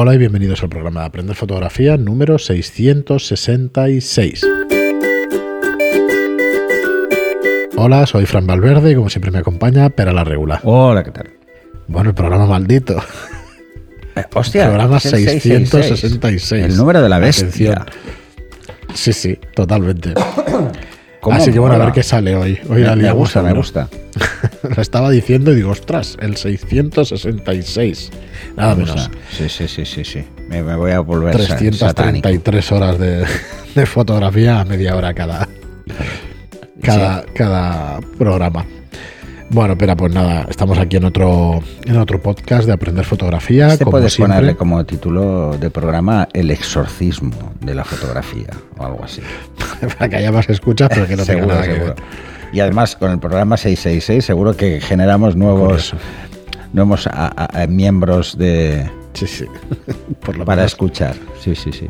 Hola y bienvenidos al programa de Aprender Fotografía número 666. Hola, soy Fran Valverde y como siempre me acompaña Pera la Regula. Hola, ¿qué tal? Bueno, el programa maldito. Eh, hostia, programa el 666. El número de la bestia. Atención. Sí, sí, totalmente. ¿Cómo Así que bueno, a ver qué sale hoy. Hoy la me, gusta, me gusta. Lo estaba diciendo y digo, ostras, el 666. Nada Vamos menos. a- Sí, sí, sí, sí, sí. Me, me voy a volver sa- satánico. 333 horas de, de fotografía a media hora cada, cada, cada programa. Bueno, pero pues nada, estamos aquí en otro, en otro podcast de aprender fotografía. Este como puedes siempre. ponerle como título de programa El exorcismo de la fotografía o algo así. para que haya más escuchas, pero que no tenga seguro, nada que seguro. ver. Y además con el programa 666 seguro que generamos nuevos, nuevos a- a- a miembros de Sí, sí. Por lo para menos. escuchar. Sí, sí, sí.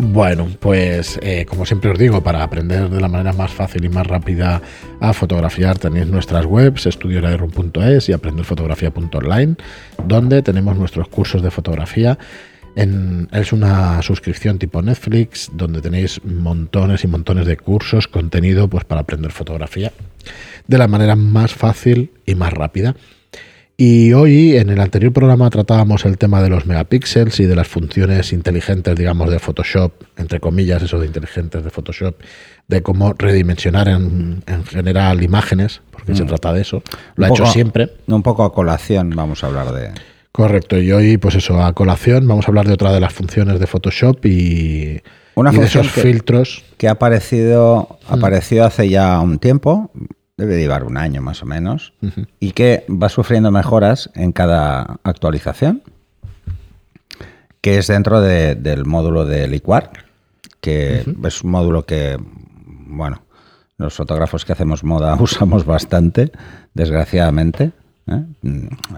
Bueno, pues eh, como siempre os digo, para aprender de la manera más fácil y más rápida a fotografiar tenéis nuestras webs estudioraerum.es y aprenderfotografía.online, donde tenemos nuestros cursos de fotografía. En- es una suscripción tipo Netflix, donde tenéis montones y montones de cursos, contenido pues, para aprender fotografía de la manera más fácil y más rápida. Y hoy, en el anterior programa, tratábamos el tema de los megapíxeles y de las funciones inteligentes, digamos, de Photoshop, entre comillas, eso de inteligentes de Photoshop, de cómo redimensionar en, en general imágenes, porque se trata de eso. Lo ha Un hecho poco- siempre. Un poco a colación vamos a hablar de... Correcto. Y hoy, pues eso, a colación, vamos a hablar de otra de las funciones de Photoshop y, Una y de esos que- filtros. que ha aparecido, apareció hace ya un tiempo, debe llevar un año más o menos, y que va sufriendo mejoras en cada actualización, que es dentro de- del módulo de Liquar, que es un módulo que, bueno, los fotógrafos que hacemos moda usamos bastante, desgraciadamente. ¿Eh?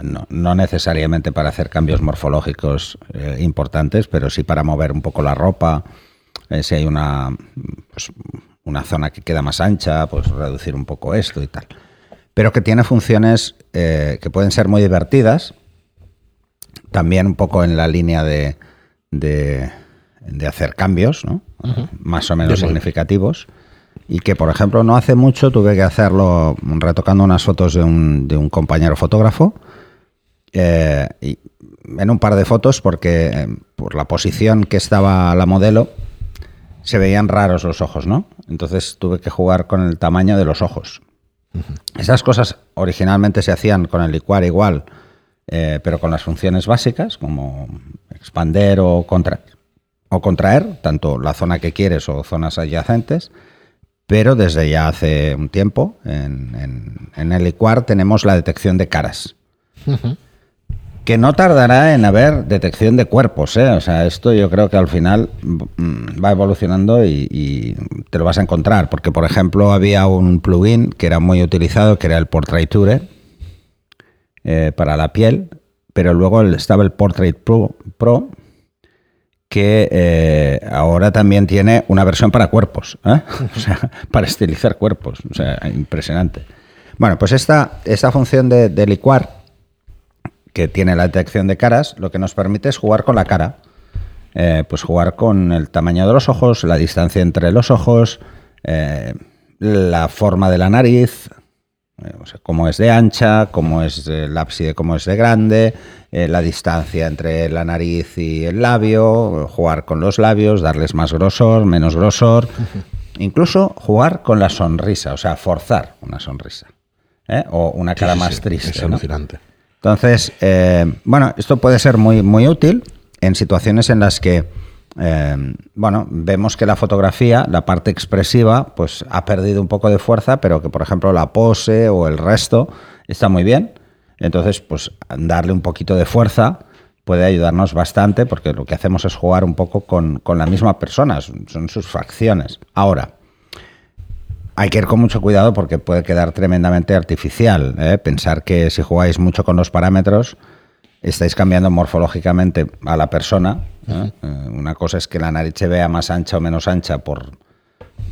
No, no necesariamente para hacer cambios morfológicos eh, importantes, pero sí para mover un poco la ropa, eh, si hay una, pues, una zona que queda más ancha, pues reducir un poco esto y tal. Pero que tiene funciones que pueden ser muy divertidas, también un poco en la línea de, de, de hacer cambios, ¿no? más o menos De significativos. Y que, por ejemplo, no hace mucho tuve que hacerlo retocando unas fotos de un, de un compañero fotógrafo. eh, y en un par de fotos, porque eh, por la posición que estaba la modelo, se veían raros los ojos, ¿no? Entonces tuve que jugar con el tamaño de los ojos. Esas cosas originalmente se hacían con el licuar igual, eh, pero con las funciones básicas, como expander o, contra- o contraer, tanto la zona que quieres o zonas adyacentes. Pero desde ya hace un tiempo, en, en- en el licuar tenemos la detección de caras. Que no tardará en haber detección de cuerpos, ¿eh? O sea, esto yo creo que al final mm, va evolucionando y, y te lo vas a encontrar. Porque, por ejemplo, había un plugin que era muy utilizado, que era el Portraiture, eh, para la piel, pero luego estaba el Portrait Pro, Pro, que eh, ahora también tiene una versión para cuerpos, ¿eh? o sea, para estilizar cuerpos, o sea, impresionante. Bueno, pues esta, esta función de, de licuar, que tiene la detección de caras, lo que nos permite es jugar con la cara. Eh, pues jugar con el tamaño de los ojos, la distancia entre los ojos, eh, la forma de la nariz, o sea, cómo es de ancha, cómo es el ábside, cómo es de grande, eh, la distancia entre la nariz y el labio, jugar con los labios, darles más grosor, menos grosor, incluso jugar con la sonrisa, o sea, forzar una sonrisa. ¿eh? O una cara Sí, sí, más sí, triste. Es ¿no? alucinante. Entonces, eh, bueno, esto puede ser muy, muy útil en situaciones en las que, eh, bueno, vemos que la fotografía, la parte expresiva, pues ha perdido un poco de fuerza, pero que, por ejemplo, la pose o el resto está muy bien. Entonces, pues darle un poquito de fuerza puede ayudarnos bastante porque lo que hacemos es jugar un poco con, con la misma persona, son sus facciones. Ahora, hay que ir con mucho cuidado porque puede quedar tremendamente artificial. ¿eh? Pensar que si jugáis mucho con los parámetros, estáis cambiando morfológicamente a la persona. ¿Eh? Eh, una cosa es que la nariz se vea más ancha o menos ancha por,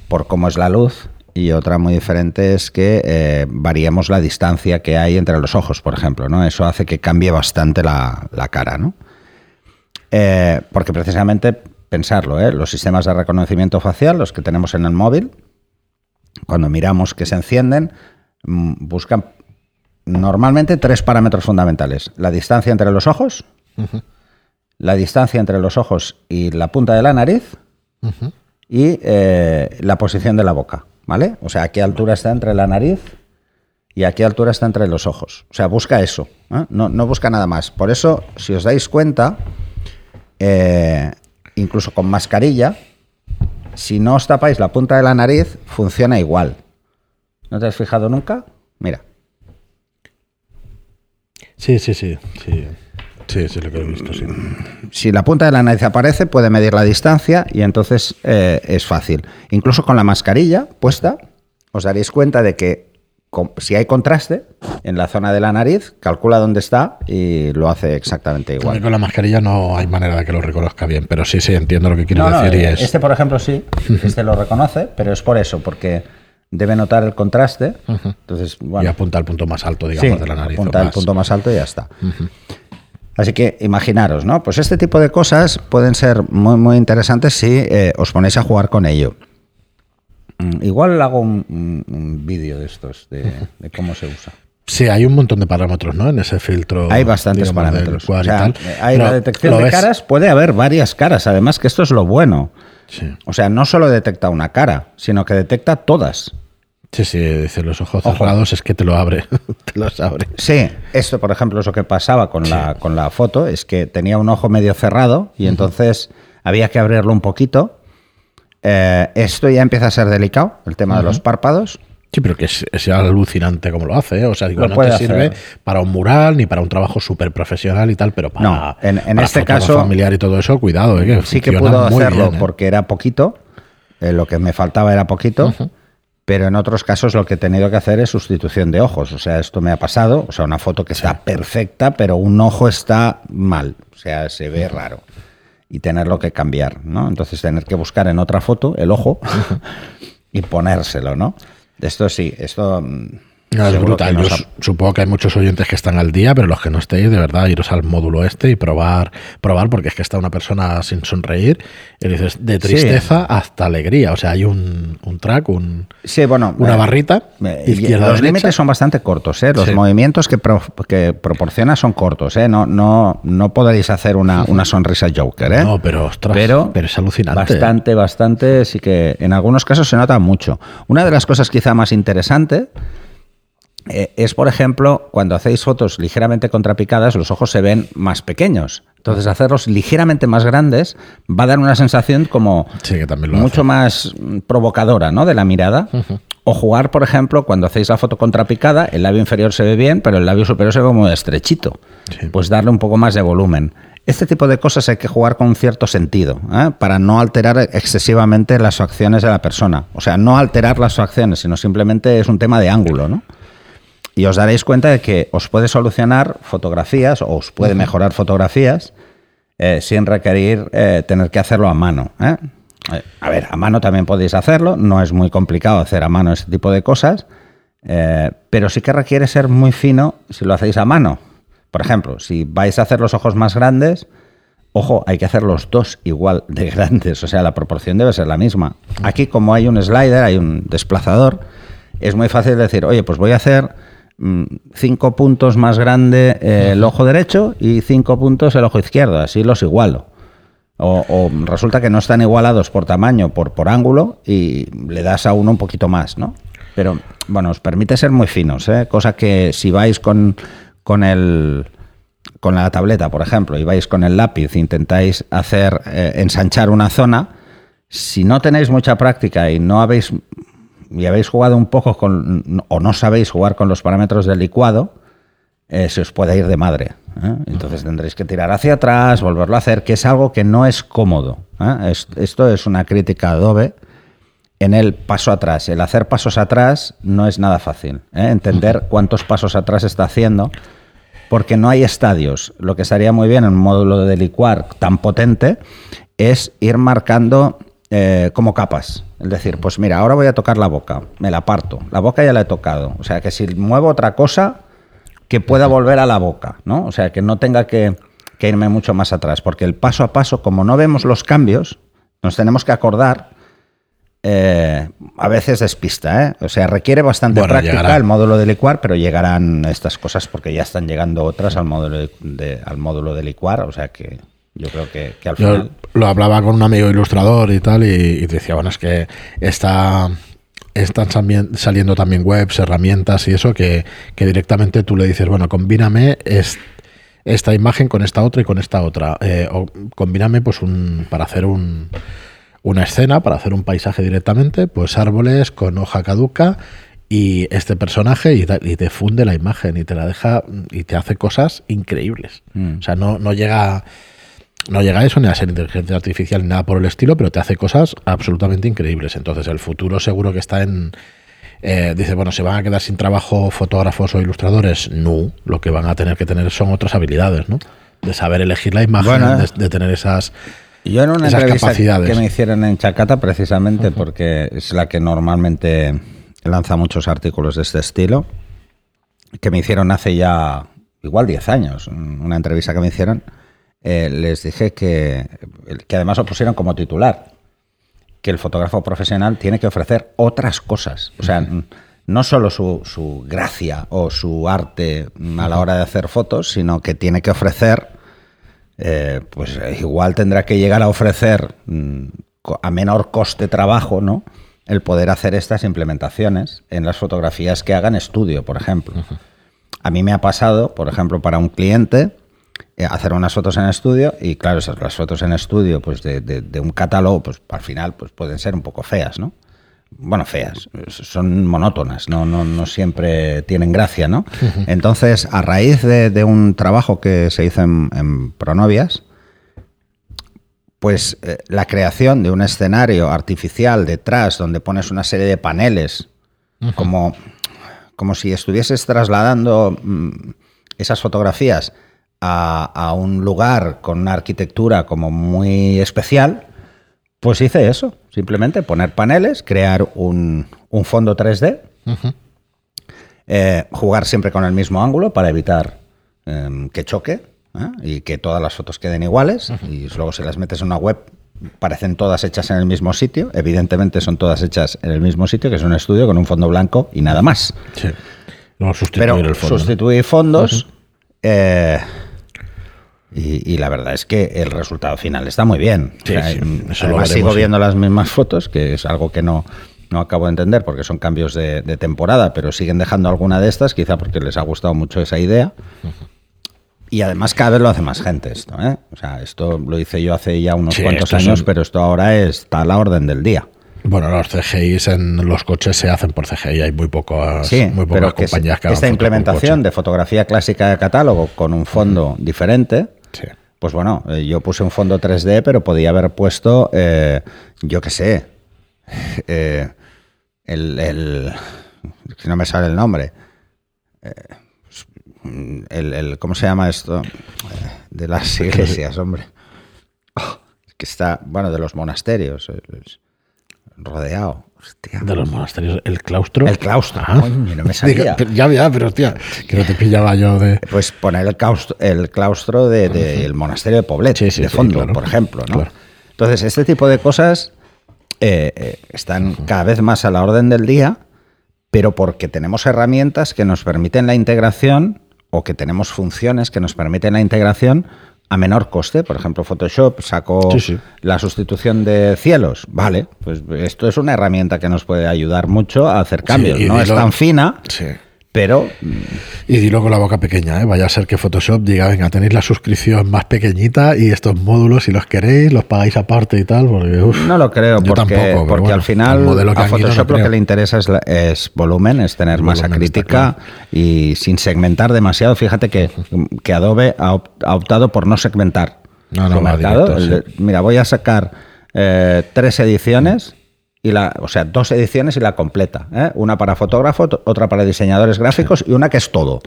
por cómo es la luz. Y otra muy diferente es que eh, variemos la distancia que hay entre los ojos, por ejemplo. ¿no? Eso hace que cambie bastante la, la cara. ¿no? Porque precisamente, pensarlo, ¿eh? los sistemas de reconocimiento facial, los que tenemos en el móvil, cuando miramos que se encienden, mm, buscan normalmente tres parámetros fundamentales. La distancia entre los ojos, la distancia entre los ojos y la punta de la nariz y eh, la posición de la boca, ¿vale? O sea, a qué altura está entre la nariz y a qué altura está entre los ojos. O sea, busca eso, ¿eh? no, no, busca nada más. Por eso, si os dais cuenta, eh, incluso con mascarilla, si no os tapáis la punta de la nariz, funciona igual. ¿No te has fijado nunca? Mira. Sí, sí, sí, sí. Sí, sí, lo que he visto, sí. Si la punta de la nariz aparece, puede medir la distancia y entonces eh, es fácil. Incluso con la mascarilla puesta, os daréis cuenta de que si hay contraste en la zona de la nariz, calcula dónde está y lo hace exactamente igual. con la mascarilla no hay manera de que lo reconozca bien, pero sí, sí, entiendo lo que quiero decir. Eh, este, por ejemplo, sí, este lo reconoce, pero es por eso, porque debe notar el contraste. Entonces, y apunta al punto más alto, digamos, de la nariz. Apunta al punto más alto y ya está. Así que imaginaros, ¿no? Pues este tipo de cosas pueden ser muy, muy interesantes si eh, os ponéis a jugar con ello. Mm, igual hago un, vídeo de estos, de, cómo se usa. Sí, hay un montón de parámetros, ¿no? En ese filtro. Hay bastantes parámetros. Hay la detección de caras, puede haber varias caras. Además, que esto es lo bueno. O sea, no solo detecta una cara, sino que detecta todas. Sí, sí, dice los ojos cerrados es que te lo abre, te los abre. Sí, esto por ejemplo es lo que pasaba con, la, con la foto, es que tenía un ojo medio cerrado y entonces había que abrirlo un poquito. Eh, esto ya empieza a ser delicado, el tema de los párpados. Sí, pero que es, alucinante como lo hace, ¿eh? o sea, digo, no te sirve para un mural ni para un trabajo súper profesional y tal, pero para, no, en, este caso familiar y todo eso, cuidado, ¿eh? sí que puedo hacerlo porque era poquito, lo que me faltaba era poquito pero en otros casos lo que he tenido que hacer es sustitución de ojos. O sea, esto me ha pasado, o sea, una foto que está perfecta, pero un ojo está mal, o sea, se ve raro. Y tenerlo que cambiar, ¿no? Entonces tener que buscar en otra foto el ojo y ponérselo, ¿no? Esto sí, esto mm, es brutal. Yo supongo que hay muchos oyentes que están al día, pero los que no estéis, de verdad, iros al módulo este y probar, probar, porque es que está una persona sin sonreír, y dices, de tristeza hasta alegría. O sea, hay un, track, un, sí, bueno, una eh, barrita. los límites son bastante cortos, ¿eh? los movimientos que, que proporciona son cortos. ¿eh? No, no, no podréis hacer una, una sonrisa Joker. ¿eh? No, pero, ostras, pero, pero es alucinante. Bastante, bastante, sí que en algunos casos se nota mucho. Una de las cosas quizá más interesante eh, es, por ejemplo, cuando hacéis fotos ligeramente contrapicadas, los ojos se ven más pequeños. Entonces, hacerlos ligeramente más grandes va a dar una sensación como mucho más provocadora ¿no? de la mirada. O jugar, por ejemplo, cuando hacéis la foto contrapicada, el labio inferior se ve bien, pero el labio superior se ve como estrechito. Pues darle un poco más de volumen. Este tipo de cosas hay que jugar con un cierto sentido, ¿eh? para no alterar excesivamente las acciones de la persona. O sea, no alterar las acciones, sino simplemente es un tema de ángulo, ¿no? Y os daréis cuenta de que os puede solucionar fotografías o os puede mejorar fotografías eh, sin requerir eh, tener que hacerlo a mano. ¿eh? A ver, a mano también podéis hacerlo, no es muy complicado hacer a mano este tipo de cosas, pero sí que requiere ser muy fino si lo hacéis a mano. Por ejemplo, si vais a hacer los ojos más grandes, ojo, hay que hacer los dos igual de grandes, o sea, la proporción debe ser la misma. Aquí como hay un slider, hay un desplazador, es muy fácil decir, oye, pues voy a hacer Mm, cinco puntos más grande eh, el ojo derecho y cinco puntos el ojo izquierdo, así los igualo. O, resulta que no están igualados por tamaño, por, por ángulo, y le das a uno un poquito más, ¿no? Pero bueno, os permite ser muy finos, ¿eh? cosa que si vais con, con el con la tableta, por ejemplo, y vais con el lápiz e intentáis hacer eh, ensanchar una zona, si no tenéis mucha práctica y no habéis y habéis jugado un poco con, o no sabéis jugar con los parámetros del licuado, eh, se os puede ir de madre. ¿eh? Entonces tendréis que tirar hacia atrás, volverlo a hacer, que es algo que no es cómodo. ¿eh? esto es una crítica Adobe en el paso atrás. El hacer pasos atrás no es nada fácil. Entender cuántos pasos atrás está haciendo, porque no hay estadios. Lo que estaría muy bien en un módulo de licuar tan potente es ir marcando eh, como capas. Es decir, pues mira, ahora voy a tocar la boca, me la parto. La boca ya la he tocado. O sea, que si muevo otra cosa, que pueda volver a la boca, ¿no? O sea, que no tenga que que irme mucho más atrás, porque el paso a paso, como no vemos los cambios, nos tenemos que acordar. eh, a veces despista, ¿eh? O sea, requiere bastante Bueno, práctica llegará. el módulo de licuar, pero llegarán estas cosas porque ya están llegando otras al módulo de, de- al módulo de licuar, o sea que yo creo que, que al Yo final. lo hablaba con un amigo ilustrador y tal, y, y decía, bueno, es que está, están saliendo también webs, herramientas y eso, que, que directamente tú le dices, bueno, combíname es- esta imagen con esta otra y con esta otra. eh, o combíname pues un, para hacer un, una escena, para hacer un paisaje directamente, pues árboles con hoja caduca y este personaje y, y te funde la imagen y te la deja y te hace cosas increíbles. Mm. O sea, no, no llega no llega a eso ni a ser inteligencia artificial ni nada por el estilo, pero te hace cosas absolutamente increíbles. Entonces el futuro seguro que está en... eh, dice, bueno, ¿se van a quedar sin trabajo fotógrafos o ilustradores? No, lo que van a tener que tener son otras habilidades, ¿no? De saber elegir la imagen, Bueno, de, eh. de tener esas... Yo en una esas entrevista capacidades. que me hicieron en Chacata, precisamente, porque es la que normalmente lanza muchos artículos de este estilo, que me hicieron hace ya igual 10 años, una entrevista que me hicieron, eh, les dije que, que además lo pusieron como titular, que el fotógrafo profesional tiene que ofrecer otras cosas. O sea, no solo su, su gracia o su arte a la hora de hacer fotos, sino que tiene que ofrecer eh, pues igual tendrá que llegar a ofrecer mm, a menor coste trabajo, ¿no? El poder hacer estas implementaciones en las fotografías que hagan estudio, por ejemplo. A mí me ha pasado, por ejemplo, para un cliente, hacer unas fotos en estudio y claro, esas las fotos en estudio pues de, de- de un catálogo, pues al final pues pueden ser un poco feas, ¿no? Bueno, feas, son monótonas, no, no, no siempre tienen gracia, ¿no? Entonces, a raíz de, de un trabajo que se hizo en, en Pronovias, pues eh, la creación de un escenario artificial detrás donde pones una serie de paneles, como, como si estuvieses trasladando mm, esas fotografías a, a un lugar con una arquitectura como muy especial, pues hice eso, simplemente poner paneles, crear un, un fondo 3D, eh, jugar siempre con el mismo ángulo para evitar em, que choque ¿eh? y que todas las fotos queden iguales. Y luego si las metes en una web, parecen todas hechas en el mismo sitio. Evidentemente son todas hechas en el mismo sitio, que es un estudio con un fondo blanco y nada más. Sí. No sustituir Pero el fondo. ¿no? sustituí fondos. eh, y, y la verdad es que el resultado final está muy bien. Sí, sí, mm, eso lo además, veremos, sigo sí. viendo las mismas fotos, que es algo que no, no acabo de entender porque son cambios de, de temporada, pero siguen dejando alguna de estas, quizá porque les ha gustado mucho esa idea. Y además cada vez lo hace más gente esto. ¿eh? O sea, esto lo hice yo hace ya unos Sí, cuantos años, son- pero esto ahora está a la orden del día. Bueno, los CGIs en los coches se hacen por CGI. Hay muy pocas, Sí, muy pocas pero que se- compañías que hagan esta implementación de fotografía clásica de catálogo con un fondo diferente, Sí. Pues bueno, eh, yo puse un fondo 3D, pero podía haber puesto, eh, yo qué sé, eh, el, el- que no me sale el nombre, Eh, el, el- ¿cómo se llama esto? Eh, De las iglesias, hombre. Oh, que está, bueno, de los monasterios, rodeado. Hostia. De los monasterios. El claustro. El claustro. Ah. Coño, no me salía. Digo, ya, ya, pero hostia, que no te pillaba yo de. Pues poner el claustro, el claustro del de, del monasterio de Poblet, Sí, sí, de sí, fondo, claro. por ejemplo. ¿no? Claro. Entonces, este tipo de cosas eh, eh, están cada vez más a la orden del día, pero porque tenemos herramientas que nos permiten la integración o que tenemos funciones que nos permiten la integración a menor coste. Por ejemplo, Photoshop sacó Sí, sí. la sustitución de cielos. Vale, pues esto es una herramienta que nos puede ayudar mucho a hacer cambios. no es tan fina, Sí. Pero Y dilo con la boca pequeña, ¿eh? Vaya a ser que Photoshop diga, venga, tenéis la suscripción más pequeñita y estos módulos, si los queréis, los pagáis aparte y tal, porque uf, No lo creo, porque, tampoco, porque bueno, al final a no Photoshop lo que le interesa es, la- es volumen, es tener masa volumen está crítica y sin segmentar demasiado. Fíjate que, que Adobe ha, op- ha optado por no segmentar No, no, su mercado. directo, Mira, voy a sacar eh, tres ediciones. Y la, o sea, dos ediciones y la completa. ¿eh? Una para fotógrafo, t- otra para diseñadores gráficos y una que es todo.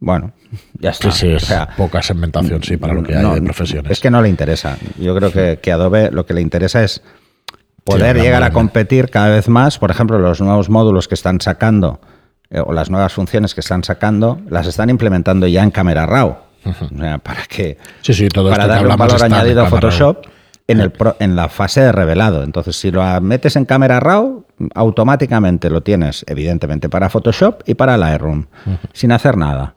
Bueno, ya Sí, está. sí, es O sea, poca segmentación, sí, para lo que hay de profesiones. Es que no le interesa. Yo creo que, que Adobe lo que le interesa es poder Sí, llegar a competir cada vez más. Por ejemplo, los nuevos módulos que están sacando eh, o las nuevas funciones que están sacando las están implementando ya en Camera Raw. O sea, para que Sí, sí, todo para darle un valor añadido a Photoshop en, el pro- en la fase de revelado. Entonces, si lo metes en cámara RAW, automáticamente lo tienes, evidentemente, para Photoshop y para Lightroom, sin hacer nada,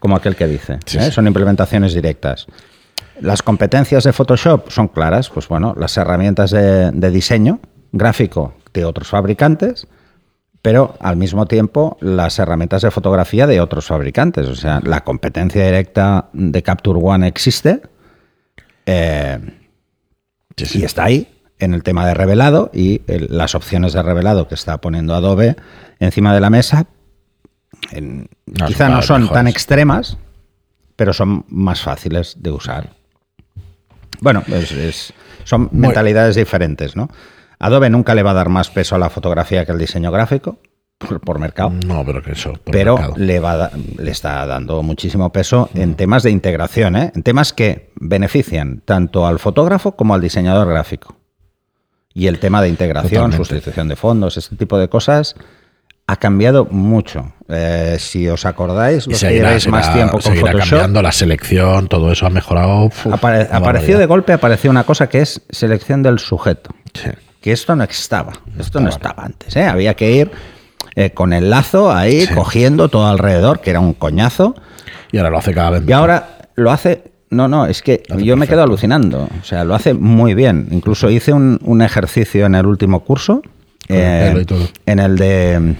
como aquel que dice. Sí, ¿eh? sí. Son implementaciones directas. Las competencias de Photoshop son claras, pues bueno, las herramientas de, de diseño gráfico de otros fabricantes, pero al mismo tiempo las herramientas de fotografía de otros fabricantes. O sea, la competencia directa de Capture One existe eh, Sí, sí. y está ahí en el tema de revelado y el- las opciones de revelado que está poniendo Adobe encima de la mesa. en- No, quizá no son mejores. tan extremas, pero son más fáciles de usar. Bueno, es- es- son Muy- mentalidades diferentes, ¿no? Adobe nunca le va a dar más peso a la fotografía que al diseño gráfico, por, por mercado, No, pero que eso. por pero mercado. le, va le está dando muchísimo peso en temas de integración, ¿eh? en temas que benefician tanto al fotógrafo como al diseñador gráfico. Y el tema de integración, Totalmente. sustitución de fondos, este tipo de cosas ha cambiado mucho. Eh, si os acordáis, los que lleváis más tiempo con Photoshop, cambiando la selección, todo eso ha mejorado. uf, apare- una apareció de golpe, apareció una cosa que es selección del sujeto. Sí. Que esto no estaba. Esto no estaba. estaba antes. ¿eh? Había que ir eh, con el lazo ahí, Sí. cogiendo todo alrededor, que era un coñazo. Y ahora lo hace cada vez Y ahora lo hace. No, no, es que yo me quedo alucinando. O sea, lo hace muy bien. Incluso hice un, un ejercicio en el último curso. El eh, en el de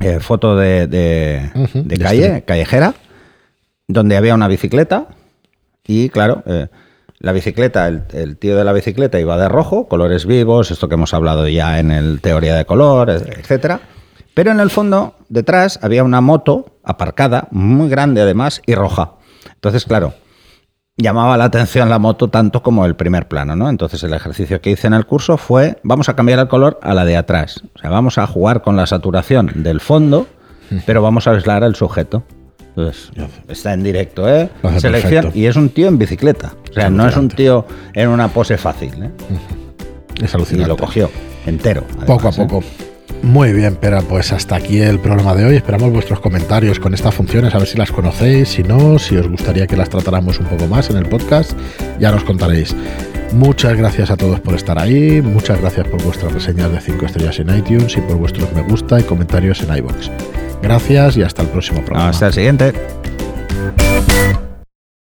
eh, foto de, de- calle, callejera, donde había una bicicleta. Y claro, eh, la bicicleta, el, el tío de la bicicleta iba de rojo, colores vivos, esto que hemos hablado ya en el teoría de color, etcétera. Pero en el fondo, detrás, había una moto aparcada, muy grande además, y roja. Entonces, claro, llamaba la atención la moto tanto como el primer plano, ¿no? Entonces el ejercicio que hice en el curso fue, vamos a cambiar el color a la de atrás. O sea, vamos a jugar con la saturación del fondo, pero vamos a aislar el sujeto. Entonces, está en directo, ¿eh? Hace Selección. perfecto. Y es un tío en bicicleta. O sea, Es no es un tío en una pose fácil, ¿eh? Es Y alucinante. lo cogió entero. Poco a ¿eh? Muy bien, pero pues hasta aquí el programa de hoy. Esperamos vuestros comentarios con estas funciones, a ver si las conocéis, si no, si os gustaría que las tratáramos un poco más en el podcast, ya nos contaréis. Muchas gracias a todos por estar ahí, muchas gracias por vuestras reseñas de 5 estrellas en iTunes y por vuestros me gusta y comentarios en iBox. Gracias y hasta el próximo programa. Hasta el siguiente.